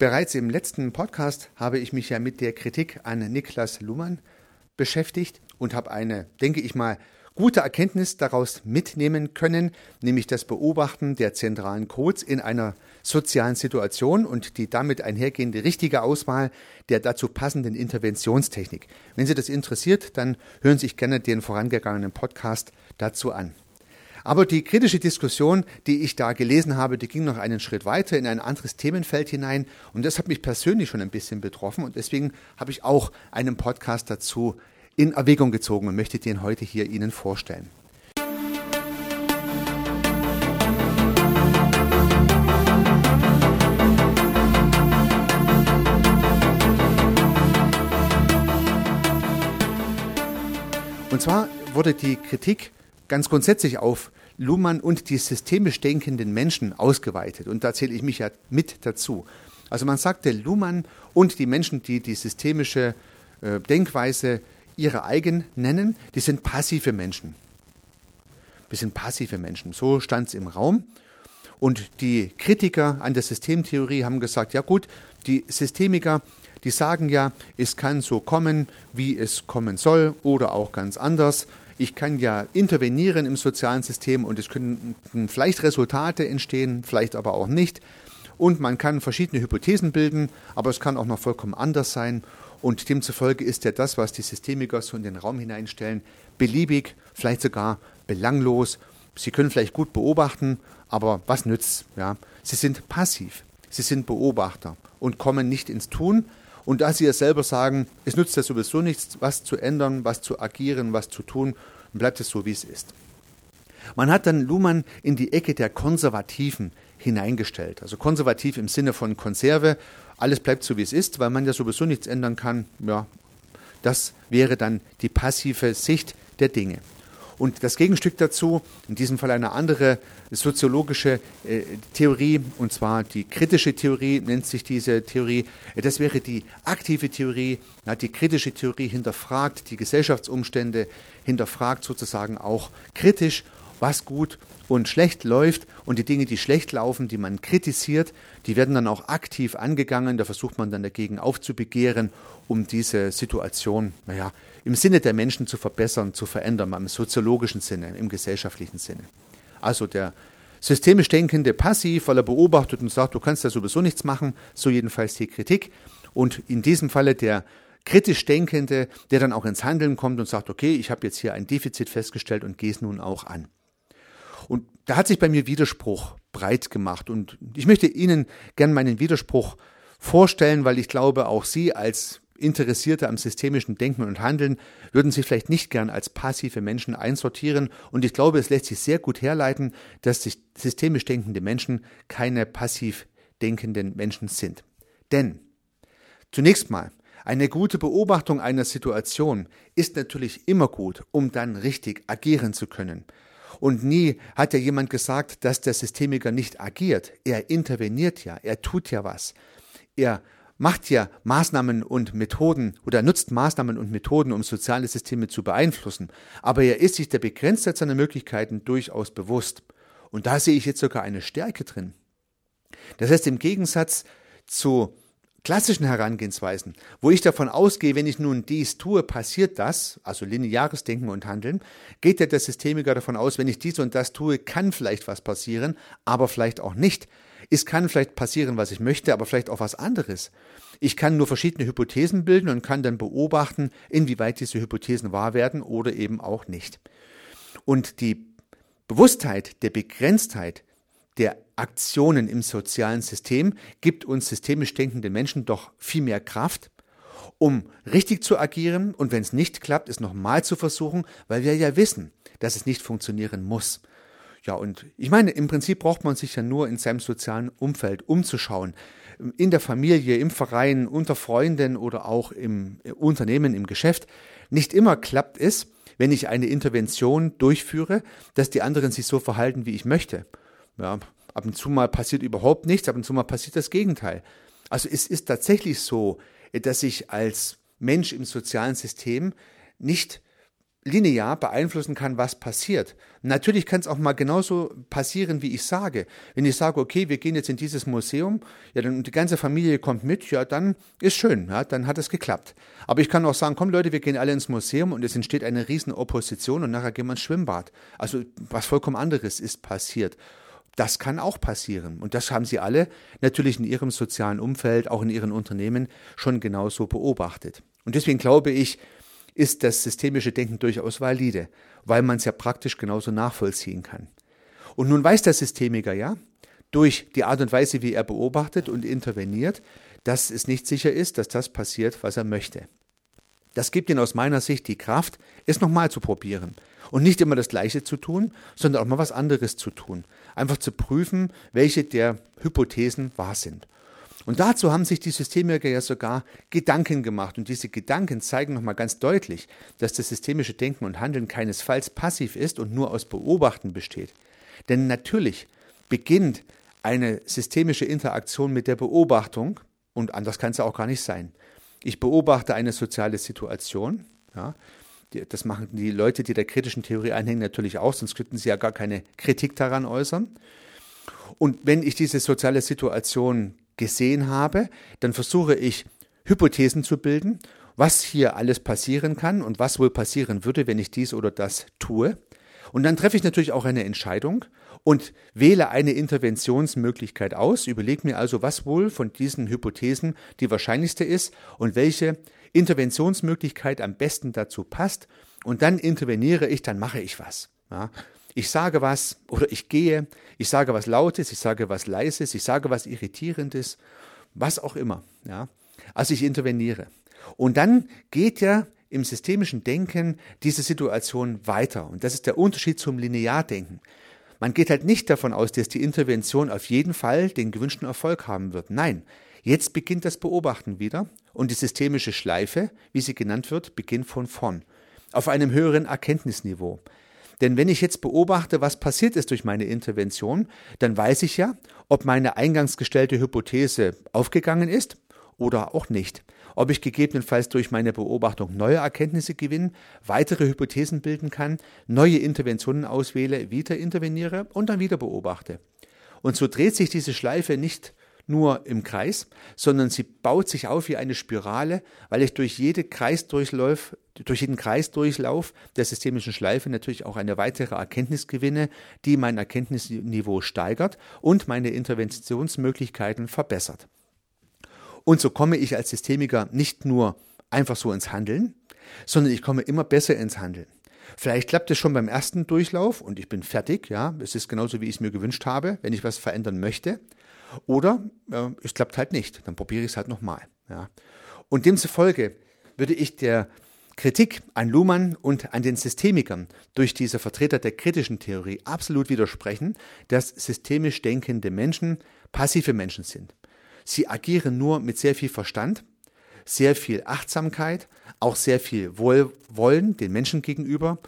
Bereits im letzten Podcast habe ich mich ja mit der Kritik an Niklas Luhmann beschäftigt und habe eine, denke ich mal, gute Erkenntnis daraus mitnehmen können, nämlich das Beobachten der zentralen Codes in einer sozialen Situation und die damit einhergehende richtige Auswahl der dazu passenden Interventionstechnik. Wenn Sie das interessiert, dann hören Sie sich gerne den vorangegangenen Podcast dazu an. Aber die kritische Diskussion, die ich da gelesen habe, die ging noch einen Schritt weiter in ein anderes Themenfeld hinein und das hat mich persönlich schon ein bisschen betroffen und deswegen habe ich auch einen Podcast dazu in Erwägung gezogen und möchte den heute hier Ihnen vorstellen. Und zwar wurde die Kritik ganz grundsätzlich auf Luhmann und die systemisch denkenden Menschen ausgeweitet. Und da zähle ich mich ja mit dazu. Also man sagte, Luhmann und die Menschen, die die systemische äh, Denkweise ihre eigen nennen, die sind passive Menschen. Wir sind passive Menschen. So stand es im Raum. Und die Kritiker an der Systemtheorie haben gesagt, ja gut, die Systemiker, die sagen ja, es kann so kommen, wie es kommen soll oder auch ganz anders. Ich kann ja intervenieren im sozialen System und es können vielleicht Resultate entstehen, vielleicht aber auch nicht. Und man kann verschiedene Hypothesen bilden, aber es kann auch noch vollkommen anders sein. Und demzufolge ist ja das, was die Systemiker so in den Raum hineinstellen, beliebig, vielleicht sogar belanglos. Sie können vielleicht gut beobachten, aber was nützt? Ja? Sie sind passiv, sie sind Beobachter und kommen nicht ins Tun. Und da sie ja selber sagen, es nützt ja sowieso nichts, was zu ändern, was zu agieren, was zu tun, bleibt es so, wie es ist. Man hat dann Luhmann in die Ecke der Konservativen hineingestellt. Also konservativ im Sinne von Konserve alles bleibt so, wie es ist, weil man ja sowieso nichts ändern kann. Ja, das wäre dann die passive Sicht der Dinge. Und das Gegenstück dazu, in diesem Fall eine andere soziologische äh, Theorie, und zwar die kritische Theorie nennt sich diese Theorie, das wäre die aktive Theorie. Ja, die kritische Theorie hinterfragt die Gesellschaftsumstände, hinterfragt sozusagen auch kritisch, was gut und schlecht läuft und die Dinge, die schlecht laufen, die man kritisiert, die werden dann auch aktiv angegangen. Da versucht man dann dagegen aufzubegehren, um diese Situation, naja, im Sinne der Menschen zu verbessern, zu verändern, im soziologischen Sinne, im gesellschaftlichen Sinne. Also der systemisch denkende Passiv, weil er beobachtet und sagt, du kannst ja sowieso nichts machen, so jedenfalls die Kritik. Und in diesem Falle der kritisch Denkende, der dann auch ins Handeln kommt und sagt, okay, ich habe jetzt hier ein Defizit festgestellt und gehe es nun auch an. Und da hat sich bei mir Widerspruch breit gemacht. Und ich möchte Ihnen gern meinen Widerspruch vorstellen, weil ich glaube, auch Sie als Interessierte am systemischen Denken und Handeln würden sich vielleicht nicht gern als passive Menschen einsortieren. Und ich glaube, es lässt sich sehr gut herleiten, dass systemisch denkende Menschen keine passiv denkenden Menschen sind. Denn zunächst mal, eine gute Beobachtung einer Situation ist natürlich immer gut, um dann richtig agieren zu können. Und nie hat ja jemand gesagt, dass der Systemiker nicht agiert. Er interveniert ja, er tut ja was. Er macht ja Maßnahmen und Methoden oder nutzt Maßnahmen und Methoden, um soziale Systeme zu beeinflussen. Aber er ist sich der Begrenztheit seiner Möglichkeiten durchaus bewusst. Und da sehe ich jetzt sogar eine Stärke drin. Das heißt, im Gegensatz zu klassischen Herangehensweisen, wo ich davon ausgehe, wenn ich nun dies tue, passiert das, also lineares Denken und Handeln, geht ja der Systemiker davon aus, wenn ich dies und das tue, kann vielleicht was passieren, aber vielleicht auch nicht. Es kann vielleicht passieren, was ich möchte, aber vielleicht auch was anderes. Ich kann nur verschiedene Hypothesen bilden und kann dann beobachten, inwieweit diese Hypothesen wahr werden oder eben auch nicht. Und die Bewusstheit der Begrenztheit der Aktionen im sozialen System gibt uns systemisch denkende Menschen doch viel mehr Kraft, um richtig zu agieren und wenn es nicht klappt, es nochmal zu versuchen, weil wir ja wissen, dass es nicht funktionieren muss. Ja, und ich meine, im Prinzip braucht man sich ja nur in seinem sozialen Umfeld umzuschauen. In der Familie, im Verein, unter Freunden oder auch im Unternehmen, im Geschäft. Nicht immer klappt es, wenn ich eine Intervention durchführe, dass die anderen sich so verhalten, wie ich möchte. Ja, ab und zu mal passiert überhaupt nichts, ab und zu mal passiert das Gegenteil. Also es ist tatsächlich so, dass ich als Mensch im sozialen System nicht linear beeinflussen kann, was passiert. Natürlich kann es auch mal genauso passieren, wie ich sage. Wenn ich sage, okay, wir gehen jetzt in dieses Museum, ja, dann die ganze Familie kommt mit, ja, dann ist schön, ja, dann hat es geklappt. Aber ich kann auch sagen, komm Leute, wir gehen alle ins Museum und es entsteht eine riesen Opposition und nachher gehen wir ins Schwimmbad. Also was vollkommen anderes ist passiert. Das kann auch passieren. Und das haben Sie alle natürlich in Ihrem sozialen Umfeld, auch in Ihren Unternehmen schon genauso beobachtet. Und deswegen glaube ich, ist das systemische Denken durchaus valide, weil man es ja praktisch genauso nachvollziehen kann. Und nun weiß der Systemiker ja, durch die Art und Weise, wie er beobachtet und interveniert, dass es nicht sicher ist, dass das passiert, was er möchte. Das gibt ihm aus meiner Sicht die Kraft, es nochmal zu probieren und nicht immer das Gleiche zu tun, sondern auch mal was anderes zu tun. Einfach zu prüfen, welche der Hypothesen wahr sind. Und dazu haben sich die Systemiker ja sogar Gedanken gemacht. Und diese Gedanken zeigen nochmal ganz deutlich, dass das systemische Denken und Handeln keinesfalls passiv ist und nur aus Beobachten besteht. Denn natürlich beginnt eine systemische Interaktion mit der Beobachtung, und anders kann es ja auch gar nicht sein. Ich beobachte eine soziale Situation, ja, das machen die Leute, die der kritischen Theorie anhängen, natürlich auch, sonst könnten sie ja gar keine Kritik daran äußern. Und wenn ich diese soziale Situation gesehen habe, dann versuche ich Hypothesen zu bilden, was hier alles passieren kann und was wohl passieren würde, wenn ich dies oder das tue. Und dann treffe ich natürlich auch eine Entscheidung und wähle eine Interventionsmöglichkeit aus, überlege mir also, was wohl von diesen Hypothesen die wahrscheinlichste ist und welche Interventionsmöglichkeit am besten dazu passt. Und dann interveniere ich, dann mache ich was. Ja. Ich sage was oder ich gehe, ich sage was Lautes, ich sage was Leises, ich sage was Irritierendes, was auch immer. Ja? Also ich interveniere. Und dann geht ja im systemischen Denken diese Situation weiter. Und das ist der Unterschied zum Lineardenken. Man geht halt nicht davon aus, dass die Intervention auf jeden Fall den gewünschten Erfolg haben wird. Nein, jetzt beginnt das Beobachten wieder und die systemische Schleife, wie sie genannt wird, beginnt von vorn. Auf einem höheren Erkenntnisniveau. Denn wenn ich jetzt beobachte, was passiert ist durch meine Intervention, dann weiß ich ja, ob meine eingangs gestellte Hypothese aufgegangen ist oder auch nicht. Ob ich gegebenenfalls durch meine Beobachtung neue Erkenntnisse gewinne, weitere Hypothesen bilden kann, neue Interventionen auswähle, wieder interveniere und dann wieder beobachte. Und so dreht sich diese Schleife nicht nur im Kreis, sondern sie baut sich auf wie eine Spirale, weil ich durch, jede Kreisdurchlauf, durch jeden Kreisdurchlauf der systemischen Schleife natürlich auch eine weitere Erkenntnis gewinne, die mein Erkenntnisniveau steigert und meine Interventionsmöglichkeiten verbessert. Und so komme ich als Systemiker nicht nur einfach so ins Handeln, sondern ich komme immer besser ins Handeln. Vielleicht klappt es schon beim ersten Durchlauf und ich bin fertig, ja, es ist genauso, wie ich es mir gewünscht habe, wenn ich was verändern möchte. Oder äh, es klappt halt nicht, dann probiere ich es halt nochmal. Ja. Und demzufolge würde ich der Kritik an Luhmann und an den Systemikern durch diese Vertreter der kritischen Theorie absolut widersprechen, dass systemisch denkende Menschen passive Menschen sind. Sie agieren nur mit sehr viel Verstand, sehr viel Achtsamkeit, auch sehr viel Wohlwollen den Menschen gegenüber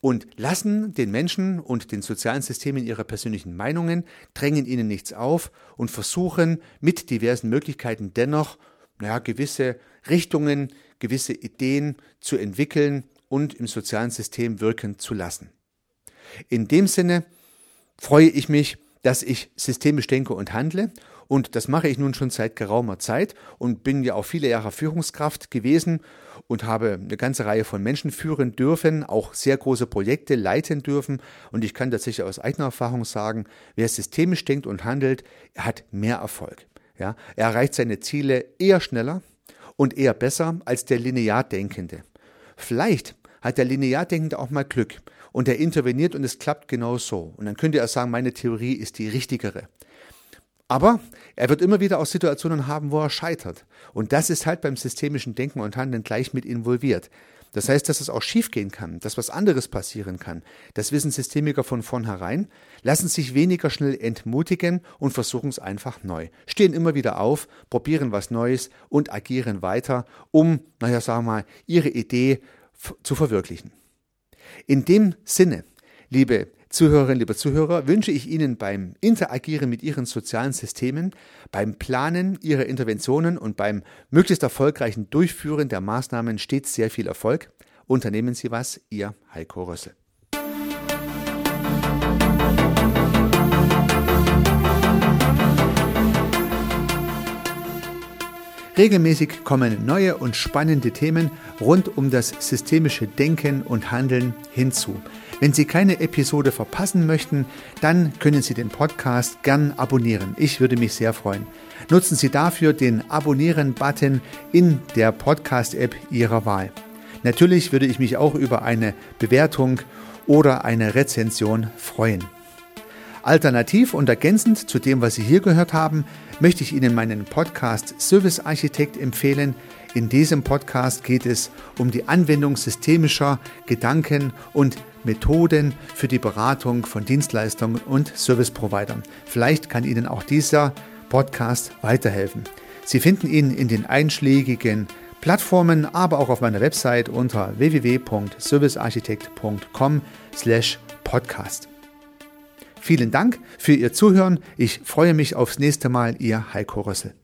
und lassen den Menschen und den sozialen Systemen ihre persönlichen Meinungen, drängen ihnen nichts auf und versuchen mit diversen Möglichkeiten dennoch naja, gewisse Richtungen, gewisse Ideen zu entwickeln und im sozialen System wirken zu lassen. In dem Sinne freue ich mich, dass ich systemisch denke und handle und das mache ich nun schon seit geraumer Zeit und bin ja auch viele Jahre Führungskraft gewesen und habe eine ganze Reihe von Menschen führen dürfen, auch sehr große Projekte leiten dürfen. Und ich kann tatsächlich aus eigener Erfahrung sagen, wer systemisch denkt und handelt, hat mehr Erfolg. Ja, er erreicht seine Ziele eher schneller und eher besser als der linear Denkende. Vielleicht hat der linear Denkende auch mal Glück und er interveniert und es klappt genau so. Und dann könnte er sagen, meine Theorie ist die richtigere. Aber er wird immer wieder auch Situationen haben, wo er scheitert. Und das ist halt beim systemischen Denken und Handeln gleich mit involviert. Das heißt, dass es auch schiefgehen kann, dass was anderes passieren kann. Das wissen Systemiker von vornherein, lassen sich weniger schnell entmutigen und versuchen es einfach neu. Stehen immer wieder auf, probieren was Neues und agieren weiter, um, naja, sagen wir mal, ihre Idee zu verwirklichen. In dem Sinne, liebe Zuhörerinnen, liebe Zuhörer, wünsche ich Ihnen beim Interagieren mit Ihren sozialen Systemen, beim Planen Ihrer Interventionen und beim möglichst erfolgreichen Durchführen der Maßnahmen stets sehr viel Erfolg Unternehmen Sie was, Ihr Heiko Rössel. Regelmäßig kommen neue und spannende Themen rund um das systemische Denken und Handeln hinzu. Wenn Sie keine Episode verpassen möchten, dann können Sie den Podcast gern abonnieren. Ich würde mich sehr freuen. Nutzen Sie dafür den Abonnieren-Button in der Podcast-App Ihrer Wahl. Natürlich würde ich mich auch über eine Bewertung oder eine Rezension freuen. Alternativ und ergänzend zu dem, was Sie hier gehört haben, möchte ich Ihnen meinen Podcast Service Architekt empfehlen. In diesem Podcast geht es um die Anwendung systemischer Gedanken und Methoden für die Beratung von Dienstleistungen und Service-Providern. Vielleicht kann Ihnen auch dieser Podcast weiterhelfen. Sie finden ihn in den einschlägigen Plattformen, aber auch auf meiner Website unter www.servicearchitekt.com/podcast. Vielen Dank für Ihr Zuhören. Ich freue mich aufs nächste Mal. Ihr Heiko Rössel.